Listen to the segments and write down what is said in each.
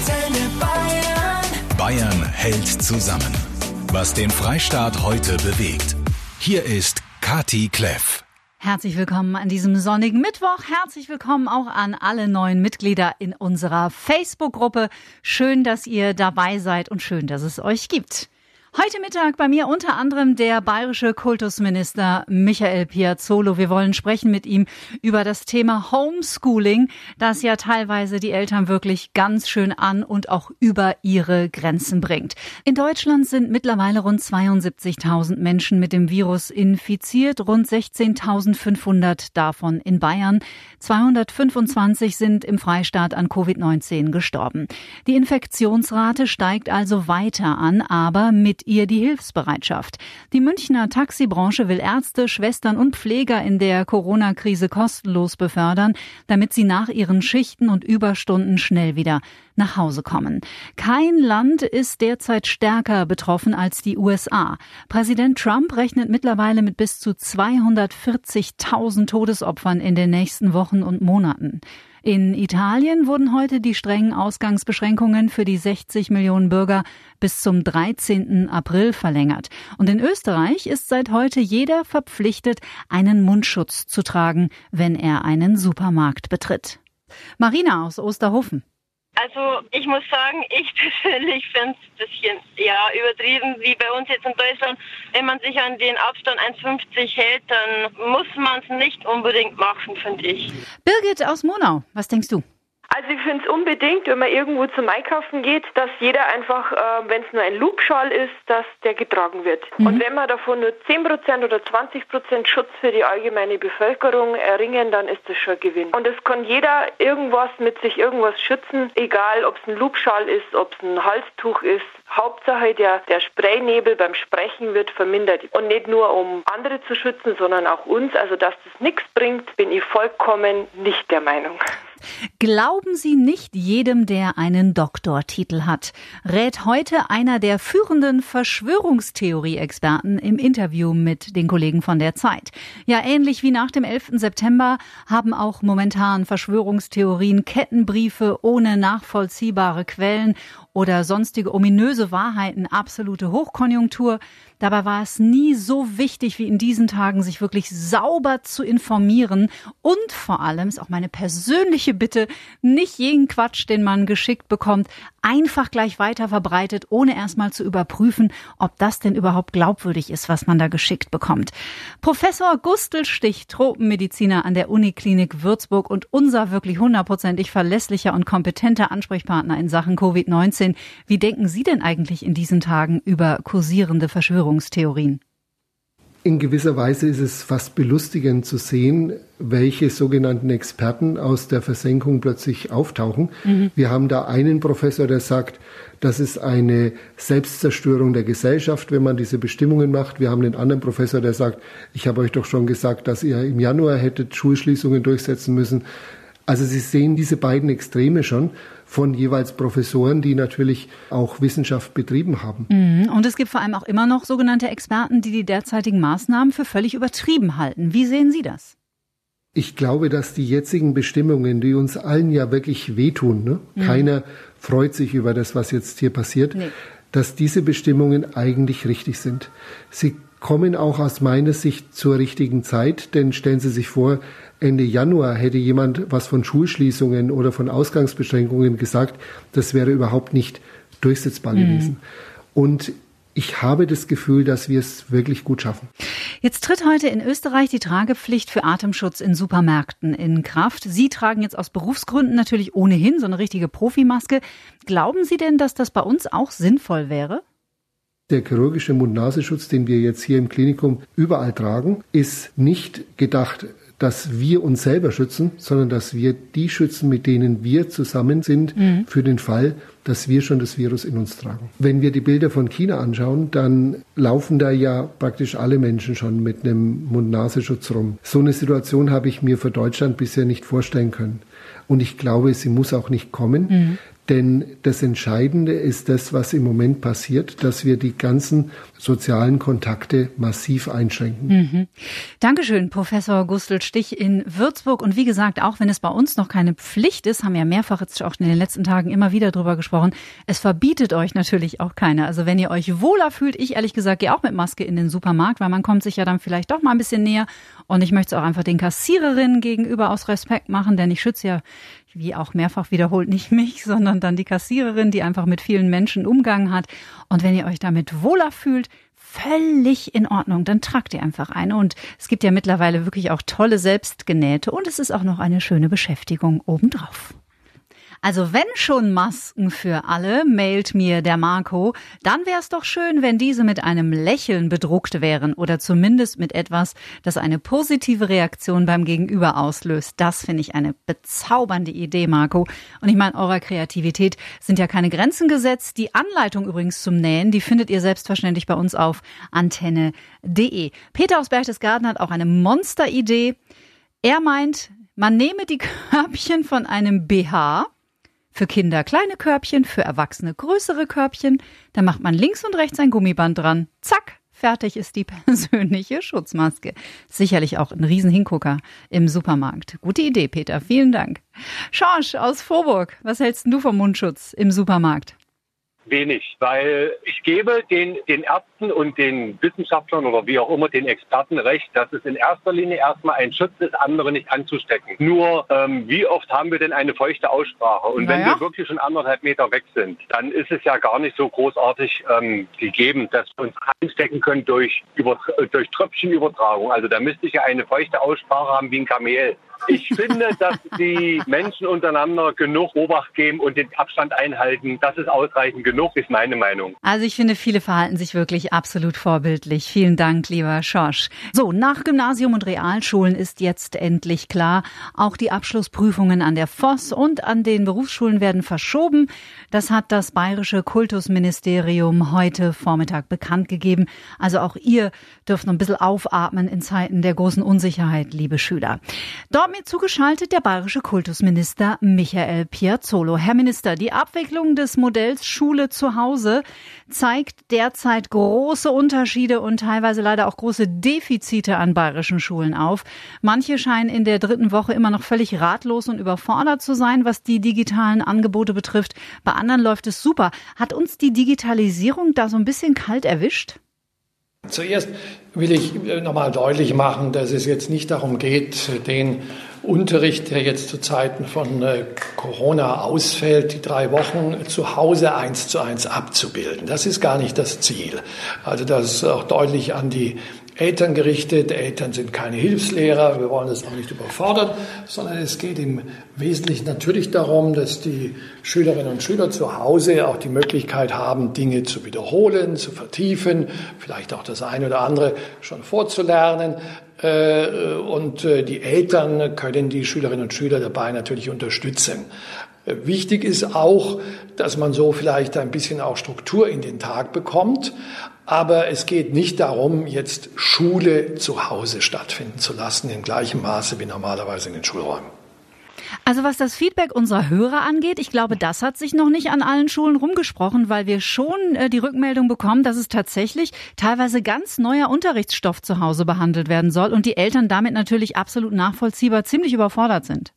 Antenne Bayern. Bayern hält zusammen. Was den Freistaat heute bewegt. Hier ist Kati Kleff. Herzlich willkommen an diesem sonnigen Mittwoch. Herzlich willkommen auch an alle neuen Mitglieder in unserer Facebook-Gruppe. Schön, dass ihr dabei seid und schön, dass es euch gibt. Heute Mittag bei mir unter anderem der bayerische Kultusminister Michael Piazzolo. Wir wollen sprechen mit ihm über das Thema Homeschooling, das ja teilweise die Eltern wirklich ganz schön an und auch über ihre Grenzen bringt. In Deutschland sind mittlerweile rund 72.000 Menschen mit dem Virus infiziert, rund 16.500 davon in Bayern. 225 sind im Freistaat an Covid-19 gestorben. Die Infektionsrate steigt also weiter an, aber mit ihr die Hilfsbereitschaft. Die Münchner Taxibranche will Ärzte, Schwestern und Pfleger in der Corona-Krise kostenlos befördern, damit sie nach ihren Schichten und Überstunden schnell wieder nach Hause kommen. Kein Land ist derzeit stärker betroffen als die USA. Präsident Trump rechnet mittlerweile mit bis zu 240.000 Todesopfern in den nächsten Wochen und Monaten. In Italien wurden heute die strengen Ausgangsbeschränkungen für die 60 Millionen Bürger bis zum 13. April verlängert. Und in Österreich ist seit heute jeder verpflichtet, einen Mundschutz zu tragen, wenn er einen Supermarkt betritt. Marina aus Osterhofen. Also ich muss sagen, ich persönlich finde es ein bisschen ja, übertrieben, wie bei uns jetzt in Deutschland. Wenn man sich an den Abstand 1,50 hält, dann muss man es nicht unbedingt machen, finde ich. Birgit aus Monau, was denkst du? Also ich finde es unbedingt, wenn man irgendwo zum Einkaufen geht, dass jeder einfach, äh, wenn es nur ein Loopschal ist, dass der getragen wird. Mhm. Und wenn wir davon nur 10% oder 20% Schutz für die allgemeine Bevölkerung erringen, dann ist das schon ein Gewinn. Und es kann jeder irgendwas mit sich irgendwas schützen, egal ob es ein Loopschal ist, ob es ein Halstuch ist. Hauptsache der, der Spraynebel beim Sprechen wird vermindert. Und nicht nur um andere zu schützen, sondern auch uns. Also dass das nichts bringt, bin ich vollkommen nicht der Meinung. Glauben Sie nicht jedem, der einen Doktortitel hat, rät heute einer der führenden Verschwörungstheorie-Experten im Interview mit den Kollegen von der Zeit. Ja, ähnlich wie nach dem 11. September haben auch momentan Verschwörungstheorien Kettenbriefe ohne nachvollziehbare Quellen oder sonstige ominöse Wahrheiten absolute Hochkonjunktur. Dabei war es nie so wichtig wie in diesen Tagen, sich wirklich sauber zu informieren. Und vor allem ist auch meine persönliche Bitte, nicht jeden Quatsch, den man geschickt bekommt, einfach gleich weiter verbreitet, ohne erstmal zu überprüfen, ob das denn überhaupt glaubwürdig ist, was man da geschickt bekommt. Professor Gustl Stich, Tropenmediziner an der Uniklinik Würzburg und unser wirklich hundertprozentig verlässlicher und kompetenter Ansprechpartner in Sachen Covid-19. Wie denken Sie denn eigentlich in diesen Tagen über kursierende? Verschwörungstheorien? In gewisser Weise ist es fast belustigend zu sehen, welche sogenannten Experten aus der Versenkung plötzlich auftauchen. Mhm. Wir haben da einen Professor, der sagt, das ist eine Selbstzerstörung der Gesellschaft, wenn man diese Bestimmungen macht. Wir haben einen anderen Professor, der sagt, ich habe euch doch schon gesagt, dass ihr im Januar hättet Schulschließungen durchsetzen müssen. Also Sie sehen diese beiden Extreme schon von jeweils Professoren, die natürlich auch Wissenschaft betrieben haben. Mhm. Und es gibt vor allem auch immer noch sogenannte Experten, die die derzeitigen Maßnahmen für völlig übertrieben halten. Wie sehen Sie das? Ich glaube, dass die jetzigen Bestimmungen, die uns allen ja wirklich wehtun, ne? Mhm. keiner freut sich über das, was jetzt hier passiert, nee. dass diese Bestimmungen eigentlich richtig sind. Sie kommen auch aus meiner Sicht zur richtigen Zeit, denn stellen Sie sich vor, Ende Januar hätte jemand was von Schulschließungen oder von Ausgangsbeschränkungen gesagt, das wäre überhaupt nicht durchsetzbar mhm. gewesen. Und ich habe das Gefühl, dass wir es wirklich gut schaffen. Jetzt tritt heute in Österreich die Tragepflicht für Atemschutz in Supermärkten in Kraft. Sie tragen jetzt aus Berufsgründen natürlich ohnehin so eine richtige Profimaske. Glauben Sie denn, dass das bei uns auch sinnvoll wäre? Der chirurgische Mund-Nasenschutz, den wir jetzt hier im Klinikum überall tragen, ist nicht gedacht dass wir uns selber schützen, sondern dass wir die schützen, mit denen wir zusammen sind, mhm. für den Fall, dass wir schon das Virus in uns tragen. Wenn wir die Bilder von China anschauen, dann laufen da ja praktisch alle Menschen schon mit einem Mund-Nasenschutz rum. So eine Situation habe ich mir für Deutschland bisher nicht vorstellen können. Und ich glaube, sie muss auch nicht kommen. Mhm. Denn das Entscheidende ist das, was im Moment passiert, dass wir die ganzen sozialen Kontakte massiv einschränken. Mhm. Dankeschön, Professor Gustl Stich in Würzburg. Und wie gesagt, auch wenn es bei uns noch keine Pflicht ist, haben wir ja mehrfach jetzt auch in den letzten Tagen immer wieder drüber gesprochen, es verbietet euch natürlich auch keiner. Also wenn ihr euch wohler fühlt, ich ehrlich gesagt gehe auch mit Maske in den Supermarkt, weil man kommt sich ja dann vielleicht doch mal ein bisschen näher. Und ich möchte es auch einfach den Kassiererinnen gegenüber aus Respekt machen, denn ich schütze ja wie auch mehrfach wiederholt, nicht mich, sondern dann die Kassiererin, die einfach mit vielen Menschen Umgang hat. Und wenn ihr euch damit wohler fühlt, völlig in Ordnung, dann tragt ihr einfach eine. Und es gibt ja mittlerweile wirklich auch tolle selbstgenähte und es ist auch noch eine schöne Beschäftigung obendrauf. Also wenn schon Masken für alle, mailt mir der Marco, dann wäre es doch schön, wenn diese mit einem Lächeln bedruckt wären oder zumindest mit etwas, das eine positive Reaktion beim Gegenüber auslöst. Das finde ich eine bezaubernde Idee, Marco. Und ich meine, eurer Kreativität sind ja keine Grenzen gesetzt. Die Anleitung übrigens zum Nähen, die findet ihr selbstverständlich bei uns auf antenne.de. Peter aus Berchtesgaden hat auch eine Monsteridee. Er meint, man nehme die Körbchen von einem BH, für Kinder kleine Körbchen, für Erwachsene größere Körbchen. Da macht man links und rechts ein Gummiband dran. Zack, fertig ist die persönliche Schutzmaske. Sicherlich auch ein Riesenhingucker im Supermarkt. Gute Idee, Peter. Vielen Dank. Schorsch aus Vorburg, was hältst du vom Mundschutz im Supermarkt? Wenig, weil ich gebe den, den Ärzten und den Wissenschaftlern oder wie auch immer den Experten recht, dass es in erster Linie erstmal ein Schutz ist, andere nicht anzustecken. Nur ähm, wie oft haben wir denn eine feuchte Aussprache? Und naja. wenn wir wirklich schon anderthalb Meter weg sind, dann ist es ja gar nicht so großartig ähm, gegeben, dass wir uns anstecken können durch, über, durch Tröpfchenübertragung. Also da müsste ich ja eine feuchte Aussprache haben wie ein Kamel. Ich finde, dass die Menschen untereinander genug Obacht geben und den Abstand einhalten. Das ist ausreichend genug, ist meine Meinung. Also ich finde, viele verhalten sich wirklich absolut vorbildlich. Vielen Dank, lieber Schorsch. So, nach Gymnasium und Realschulen ist jetzt endlich klar, auch die Abschlussprüfungen an der Voss und an den Berufsschulen werden verschoben. Das hat das bayerische Kultusministerium heute Vormittag bekannt gegeben. Also auch ihr dürft noch ein bisschen aufatmen in Zeiten der großen Unsicherheit, liebe Schüler. Dort mir zugeschaltet der bayerische Kultusminister Michael Piazzolo. Herr Minister, die Abwicklung des Modells Schule zu Hause zeigt derzeit große Unterschiede und teilweise leider auch große Defizite an bayerischen Schulen auf. Manche scheinen in der dritten Woche immer noch völlig ratlos und überfordert zu sein, was die digitalen Angebote betrifft. Bei anderen läuft es super. Hat uns die Digitalisierung da so ein bisschen kalt erwischt? Zuerst will ich nochmal deutlich machen, dass es jetzt nicht darum geht, den Unterricht, der jetzt zu Zeiten von äh, Corona ausfällt, die drei Wochen zu Hause eins zu eins abzubilden. Das ist gar nicht das Ziel. Also das ist auch deutlich an die Eltern gerichtet. Eltern sind keine Hilfslehrer, wir wollen das auch nicht überfordern, sondern es geht im Wesentlichen natürlich darum, dass die Schülerinnen und Schüler zu Hause auch die Möglichkeit haben, Dinge zu wiederholen, zu vertiefen, vielleicht auch das eine oder andere schon vorzulernen. Äh, und äh, die Eltern können die Schülerinnen und Schüler dabei natürlich unterstützen. Wichtig ist auch, dass man so vielleicht ein bisschen auch Struktur in den Tag bekommt. Aber es geht nicht darum, jetzt Schule zu Hause stattfinden zu lassen, in gleichem Maße wie normalerweise in den Schulräumen. Also was das Feedback unserer Hörer angeht, ich glaube, das hat sich noch nicht an allen Schulen rumgesprochen, weil wir schon äh, die Rückmeldung bekommen, dass es tatsächlich teilweise ganz neuer Unterrichtsstoff zu Hause behandelt werden soll und die Eltern damit natürlich absolut nachvollziehbar ziemlich überfordert sind.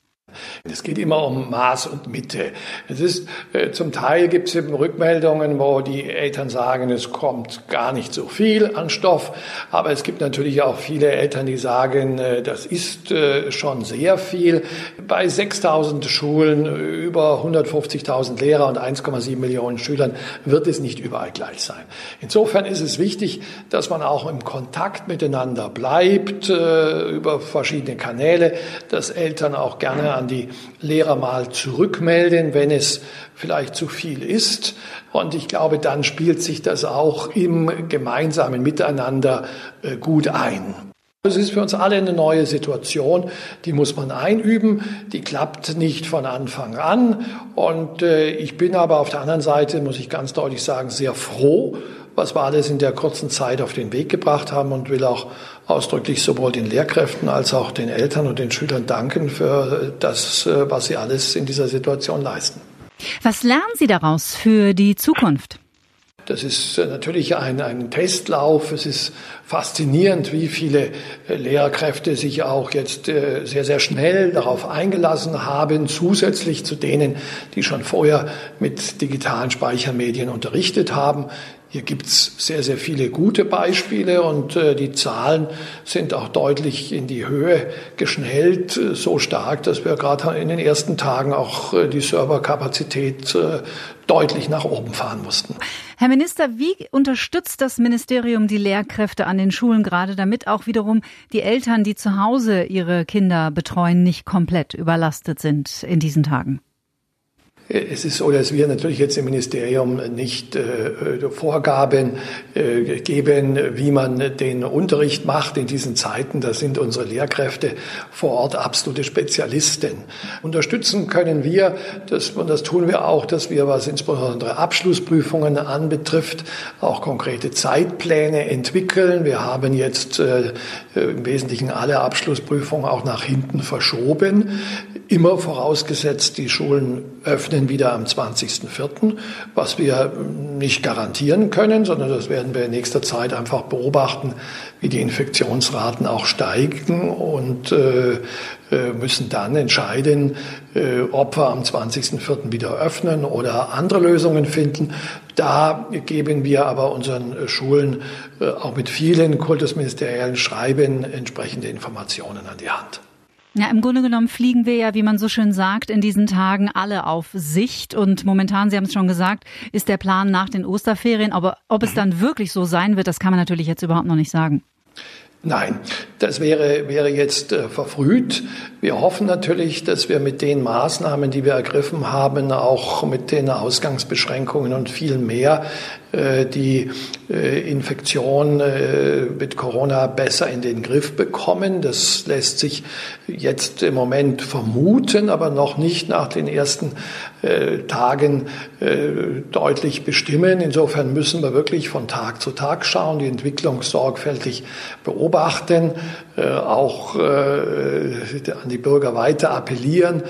Es geht immer um Maß und Mitte. Es ist, äh, zum Teil gibt es eben Rückmeldungen, wo die Eltern sagen, es kommt gar nicht so viel an Stoff. Aber es gibt natürlich auch viele Eltern, die sagen, äh, das ist äh, schon sehr viel. Bei 6000 Schulen, über 150.000 Lehrer und 1,7 Millionen Schülern wird es nicht überall gleich sein. Insofern ist es wichtig, dass man auch im Kontakt miteinander bleibt, über verschiedene Kanäle, dass Eltern auch gerne an an die Lehrer mal zurückmelden, wenn es vielleicht zu viel ist. Und ich glaube, dann spielt sich das auch im gemeinsamen Miteinander äh, gut ein. Es ist für uns alle eine neue Situation, die muss man einüben, die klappt nicht von Anfang an. Und äh, ich bin aber auf der anderen Seite, muss ich ganz deutlich sagen, sehr froh, was wir alles in der kurzen Zeit auf den Weg gebracht haben und will auch ausdrücklich sowohl den Lehrkräften als auch den Eltern und den Schülern danken für das, äh, was sie alles in dieser Situation leisten. Was lernen Sie daraus für die Zukunft? Das ist äh, natürlich ein, ein Testlauf. Es ist faszinierend, wie viele äh, Lehrkräfte sich auch jetzt sehr, sehr schnell darauf eingelassen haben, zusätzlich zu denen, die schon vorher mit digitalen Speichermedien unterrichtet haben. Hier gibt's sehr, sehr viele gute Beispiele und äh, die Zahlen sind auch deutlich in die Höhe geschnellt, äh, so stark, dass wir gerade in den ersten Tagen auch äh, die Serverkapazität äh, deutlich nach oben fahren mussten. Herr Minister, wie unterstützt das Ministerium die Lehrkräfte an den Schulen gerade, damit auch wiederum die Eltern, die zu Hause ihre Kinder betreuen, nicht komplett überlastet sind in diesen Tagen? Es ist so, dass wir natürlich jetzt im Ministerium nicht äh, Vorgaben äh, geben, wie man den Unterricht macht in diesen Zeiten. Da sind unsere Lehrkräfte vor Ort absolute Spezialisten. Unterstützen können wir, das, und das tun wir auch, dass wir, was insbesondere Abschlussprüfungen anbetrifft, auch konkrete Zeitpläne entwickeln. Wir haben jetzt äh, im Wesentlichen alle Abschlussprüfungen auch nach hinten verschoben. Immer vorausgesetzt, die Schulen öffnen wieder am 20.04., was wir nicht garantieren können, sondern das werden wir in nächster Zeit einfach beobachten, wie die Infektionsraten auch steigen und äh, äh müssen dann entscheiden, äh, ob wir am 20.04. wieder öffnen oder andere Lösungen finden. Da geben wir aber unseren Schulen äh, auch mit vielen kultusministeriellen Schreiben entsprechende Informationen an die Hand. Ja, im Grunde genommen fliegen wir ja, wie man so schön sagt, in diesen Tagen alle auf Sicht. Und momentan, Sie haben es schon gesagt, ist der Plan nach den Osterferien. Aber ob es dann wirklich so sein wird, das kann man natürlich jetzt überhaupt noch nicht sagen. Nein, das wäre, wäre jetzt äh, verfrüht. Wir hoffen natürlich, dass wir mit den Maßnahmen, die wir ergriffen haben, auch mit den Ausgangsbeschränkungen und viel mehr äh, die äh, Infektion äh, mit Corona besser in den Griff bekommen. Das lässt sich jetzt im Moment vermuten, aber noch nicht nach den ersten Tagen deutlich bestimmen. Insofern müssen wir wirklich von Tag zu Tag schauen, die Entwicklung sorgfältig beobachten, auch an die Bürger weiter appellieren,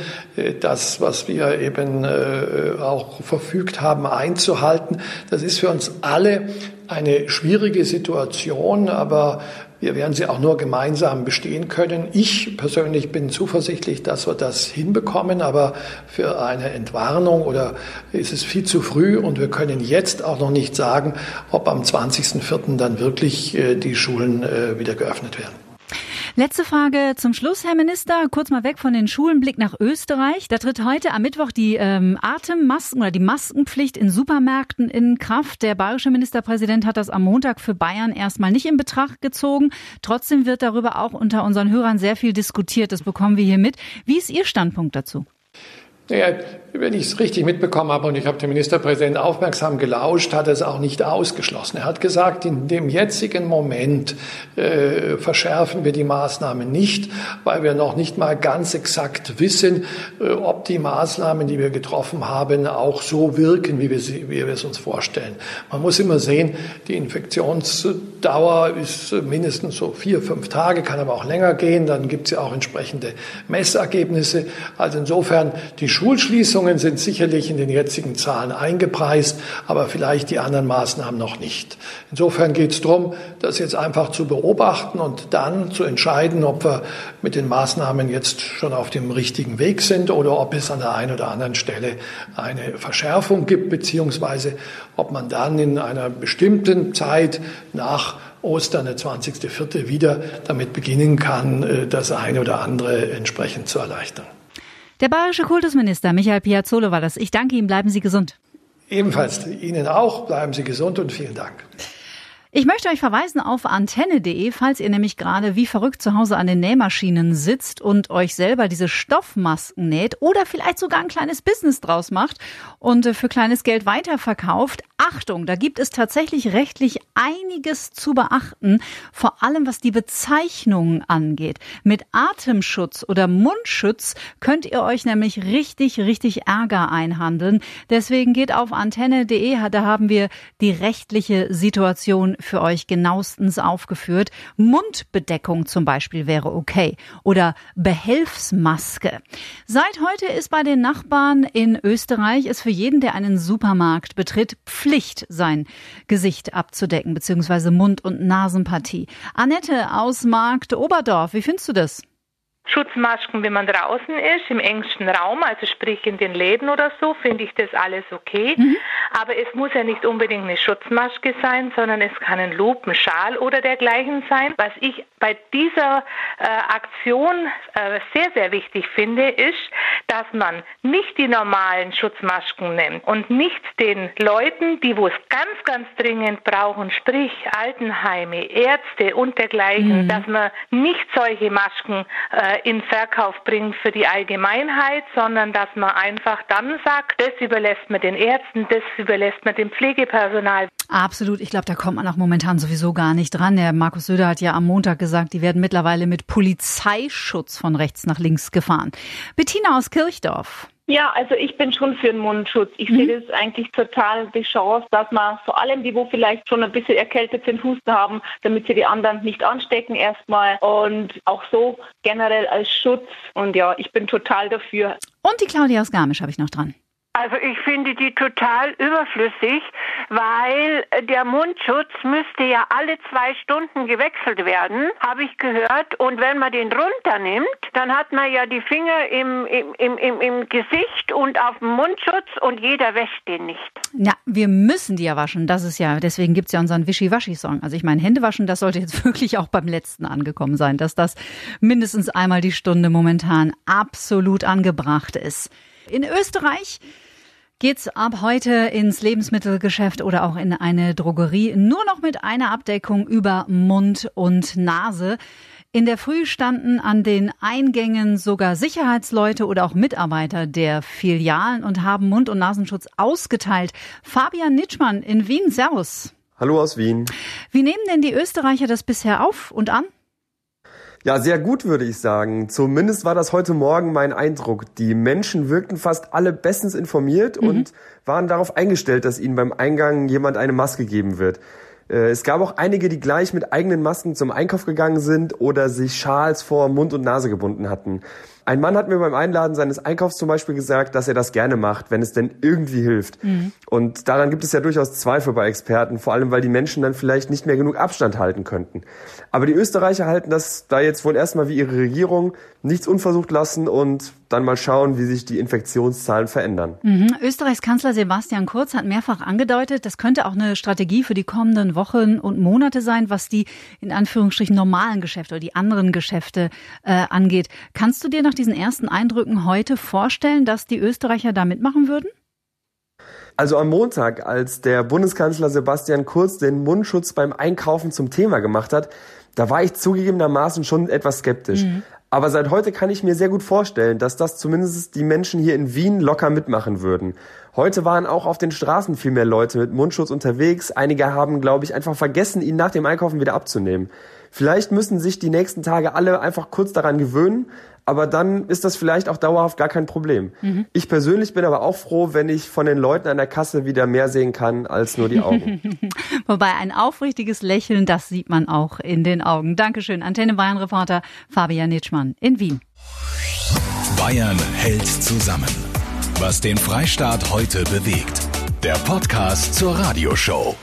das, was wir eben auch verfügt haben, einzuhalten. Das ist für uns alle eine schwierige Situation, aber wir werden sie auch nur gemeinsam bestehen können. Ich persönlich bin zuversichtlich, dass wir das hinbekommen, aber für eine Entwarnung oder ist es viel zu früh und wir können jetzt auch noch nicht sagen, ob am 20.04. dann wirklich äh, die Schulen äh, wieder geöffnet werden. Letzte Frage zum Schluss, Herr Minister. Kurz mal weg von den Schulen, Blick nach Österreich. Da tritt heute am Mittwoch die ähm, Atemmasken oder die Maskenpflicht in Supermärkten in Kraft. Der bayerische Ministerpräsident hat das am Montag für Bayern erstmal nicht in Betracht gezogen. Trotzdem wird darüber auch unter unseren Hörern sehr viel diskutiert. Das bekommen wir hier mit. Wie ist Ihr Standpunkt dazu? Naja, wenn ich es richtig mitbekommen habe und ich habe dem Ministerpräsidenten aufmerksam gelauscht, hat er es auch nicht ausgeschlossen. Er hat gesagt, in dem jetzigen Moment äh, verschärfen wir die Maßnahmen nicht, weil wir noch nicht mal ganz exakt wissen, äh, ob die Maßnahmen, die wir getroffen haben, auch so wirken, wie wir, sie, wie wir es uns vorstellen. Man muss immer sehen, die Infektionsdauer ist mindestens so vier, fünf Tage, kann aber auch länger gehen. Dann gibt es ja auch entsprechende Messergebnisse. Also insofern die Schulschließungen sind sicherlich in den jetzigen Zahlen eingepreist, aber vielleicht die anderen Maßnahmen noch nicht. Insofern geht es darum, das jetzt einfach zu beobachten und dann zu entscheiden, ob wir mit den Maßnahmen jetzt schon auf dem richtigen Weg sind oder ob es an der einen oder anderen Stelle eine Verschärfung gibt, beziehungsweise ob man dann in einer bestimmten Zeit nach Ostern, der 20.04. wieder damit beginnen kann, äh, das eine oder andere entsprechend zu erleichtern. Der bayerische Kultusminister Michael Piazzolo war das. Ich danke Ihnen. Bleiben Sie gesund. Ebenfalls Ihnen auch. Bleiben Sie gesund und vielen Dank. Ich möchte euch verweisen auf antenne.de, falls ihr nämlich gerade wie verrückt zu Hause an den Nähmaschinen sitzt und euch selber diese Stoffmasken näht oder vielleicht sogar ein kleines Business draus macht und äh, für kleines Geld weiterverkauft. Achtung, da gibt es tatsächlich rechtlich einiges zu beachten, vor allem was die Bezeichnungen angeht. Mit Atemschutz oder Mundschutz könnt ihr euch nämlich richtig, richtig Ärger einhandeln. Deswegen geht auf antenne.de, da haben wir die rechtliche Situation für euch genauestens aufgeführt. Mundbedeckung zum Beispiel wäre okay. Oder Behelfsmaske. Seit heute ist bei den Nachbarn in Österreich es für jeden, der einen Supermarkt betritt, Pflicht, sein Gesicht abzudecken, beziehungsweise Mund- und Nasenpartie. Annette aus Markt Oberdorf, wie findest du das? Schutzmasken, wenn man draußen ist, im engsten Raum, also sprich in den Läden oder so, finde ich das alles okay. Mhm. Aber es muss ja nicht unbedingt eine Schutzmaske sein, sondern es kann ein Lupen, Schal oder dergleichen sein. Was ich bei dieser äh, Aktion äh, sehr, sehr wichtig finde, ist, dass man nicht die normalen Schutzmasken nimmt und nicht den Leuten, die wo es ganz, ganz dringend brauchen, sprich Altenheime, Ärzte und dergleichen, mhm. dass man nicht solche Masken äh, in Verkauf bringt für die Allgemeinheit, sondern dass man einfach dann sagt, das überlässt man den Ärzten, das überlässt man dem Pflegepersonal. Absolut. Ich glaube, da kommt man auch momentan sowieso gar nicht dran. Der Markus Söder hat ja am Montag gesagt, die werden mittlerweile mit Polizeischutz von rechts nach links gefahren. Bettina aus Kirchdorf. Ja, also ich bin schon für einen Mundschutz. Ich mhm. sehe das eigentlich total die Chance, dass man vor allem die, wo vielleicht schon ein bisschen erkältet sind, Husten haben, damit sie die anderen nicht anstecken erstmal und auch so generell als Schutz. Und ja, ich bin total dafür. Und die Claudia aus Garmisch habe ich noch dran. Also ich finde die total überflüssig, weil der Mundschutz müsste ja alle zwei Stunden gewechselt werden, habe ich gehört. Und wenn man den runternimmt, dann hat man ja die Finger im, im, im, im, Gesicht und auf dem Mundschutz und jeder wäscht den nicht. Ja, wir müssen die ja waschen. Das ist ja, deswegen gibt's ja unseren Wischi-Waschi-Song. Also ich meine, Hände waschen, das sollte jetzt wirklich auch beim letzten angekommen sein, dass das mindestens einmal die Stunde momentan absolut angebracht ist. In Österreich geht's ab heute ins Lebensmittelgeschäft oder auch in eine Drogerie nur noch mit einer Abdeckung über Mund und Nase. In der Früh standen an den Eingängen sogar Sicherheitsleute oder auch Mitarbeiter der Filialen und haben Mund- und Nasenschutz ausgeteilt. Fabian Nitschmann in Wien, Servus. Hallo aus Wien. Wie nehmen denn die Österreicher das bisher auf und an? Ja, sehr gut würde ich sagen. Zumindest war das heute Morgen mein Eindruck. Die Menschen wirkten fast alle bestens informiert mhm. und waren darauf eingestellt, dass ihnen beim Eingang jemand eine Maske geben wird. Äh, es gab auch einige, die gleich mit eigenen Masken zum Einkauf gegangen sind oder sich Schals vor Mund und Nase gebunden hatten. Ein Mann hat mir beim Einladen seines Einkaufs zum Beispiel gesagt, dass er das gerne macht, wenn es denn irgendwie hilft. Mhm. Und daran gibt es ja durchaus Zweifel bei Experten, vor allem weil die Menschen dann vielleicht nicht mehr genug Abstand halten könnten. Aber die Österreicher halten das da jetzt wohl erstmal wie ihre Regierung nichts unversucht lassen und dann mal schauen, wie sich die Infektionszahlen verändern. Mhm. Österreichs Kanzler Sebastian Kurz hat mehrfach angedeutet, das könnte auch eine Strategie für die kommenden Wochen und Monate sein, was die in Anführungsstrichen normalen Geschäfte oder die anderen Geschäfte äh, angeht. Kannst du dir nach diesen ersten Eindrücken heute vorstellen, dass die Österreicher da mitmachen würden? Also am Montag, als der Bundeskanzler Sebastian Kurz den Mundschutz beim Einkaufen zum Thema gemacht hat, da war ich zugegebenermaßen schon etwas skeptisch. Mhm. Aber seit heute kann ich mir sehr gut vorstellen, dass das zumindest die Menschen hier in Wien locker mitmachen würden. Heute waren auch auf den Straßen viel mehr Leute mit Mundschutz unterwegs. Einige haben, glaube ich, einfach vergessen, ihn nach dem Einkaufen wieder abzunehmen. Vielleicht müssen sich die nächsten Tage alle einfach kurz daran gewöhnen, aber dann ist das vielleicht auch dauerhaft gar kein Problem. Mhm. Ich persönlich bin aber auch froh, wenn ich von den Leuten an der Kasse wieder mehr sehen kann als nur die Augen. Wobei ein aufrichtiges Lächeln, das sieht man auch in den Augen. Dankeschön, Antenne Bayern Reporter Fabian Nitschmann in Wien. Bayern hält zusammen. Was den Freistaat heute bewegt. Der Podcast zur Radioshow.